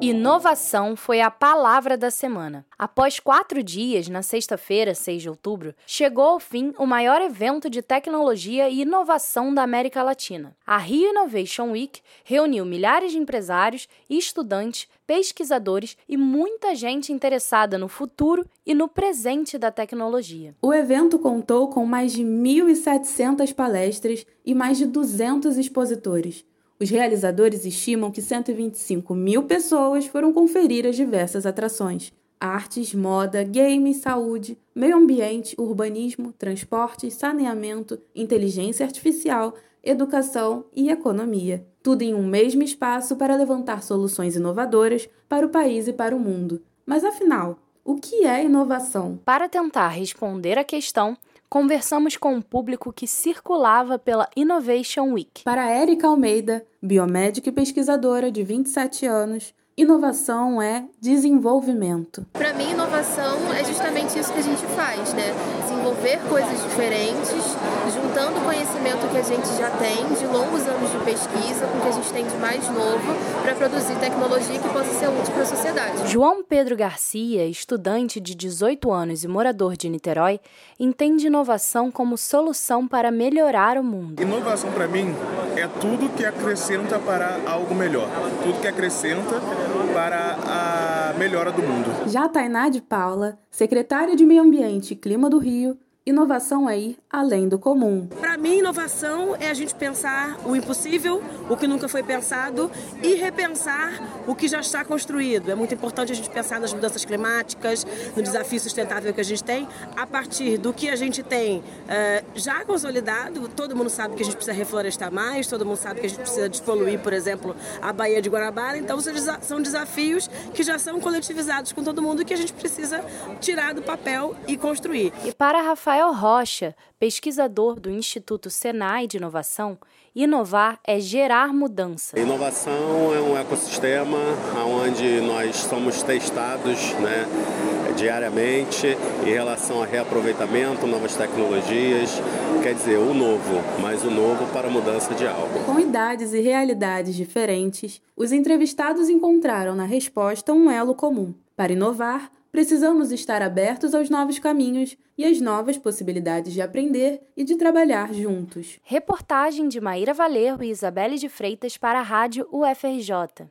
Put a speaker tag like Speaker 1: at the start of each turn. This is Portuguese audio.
Speaker 1: Inovação foi a palavra da semana. Após quatro dias, na sexta-feira, 6 de outubro, chegou ao fim o maior evento de tecnologia e inovação da América Latina. A Rio Innovation Week reuniu milhares de empresários, estudantes, pesquisadores e muita gente interessada no futuro e no presente da tecnologia.
Speaker 2: O evento contou com mais de 1.700 palestras e mais de 200 expositores. Os realizadores estimam que 125 mil pessoas foram conferir as diversas atrações. Artes, moda, games, saúde, meio ambiente, urbanismo, transporte, saneamento, inteligência artificial, educação e economia. Tudo em um mesmo espaço para levantar soluções inovadoras para o país e para o mundo. Mas afinal, o que é inovação?
Speaker 1: Para tentar responder a questão, conversamos com um público que circulava pela Innovation Week.
Speaker 2: Para Érica Almeida, biomédica e pesquisadora de 27 anos, inovação é desenvolvimento.
Speaker 3: Para mim, inovação é justamente isso que a gente faz, né? Desenvolver coisas diferentes, juntando o conhecimento que a gente já tem de longos anos de pesquisa com o que a gente tem de mais novo para produzir tecnologia que possa ser útil para a sociedade.
Speaker 1: João Pedro Garcia, estudante de 18 anos e morador de Niterói, entende inovação como solução para melhorar o mundo.
Speaker 4: Inovação para mim é tudo que acrescenta para algo melhor, tudo que acrescenta para a melhora do mundo.
Speaker 2: Já Tainá de Paula, secretária de Meio Ambiente e Clima do Rio, Inovação é ir além do comum.
Speaker 5: Mim, inovação é a gente pensar o impossível, o que nunca foi pensado e repensar o que já está construído. É muito importante a gente pensar nas mudanças climáticas, no desafio sustentável que a gente tem, a partir do que a gente tem uh, já consolidado. Todo mundo sabe que a gente precisa reflorestar mais, todo mundo sabe que a gente precisa despoluir, por exemplo, a Baía de Guanabara. Então, são desafios que já são coletivizados com todo mundo e que a gente precisa tirar do papel e construir.
Speaker 1: E para Rafael Rocha, pesquisador do Instituto Senai de Inovação, inovar é gerar mudança.
Speaker 6: Inovação é um ecossistema onde nós somos testados né, diariamente em relação a reaproveitamento, novas tecnologias, quer dizer, o novo, mas o novo para a mudança de algo.
Speaker 2: Com idades e realidades diferentes, os entrevistados encontraram na resposta um elo comum. Para inovar, precisamos estar abertos aos novos caminhos e às novas possibilidades de aprender e de trabalhar juntos.
Speaker 1: Reportagem de Maíra Valerro e Isabelle de Freitas para a Rádio UFRJ.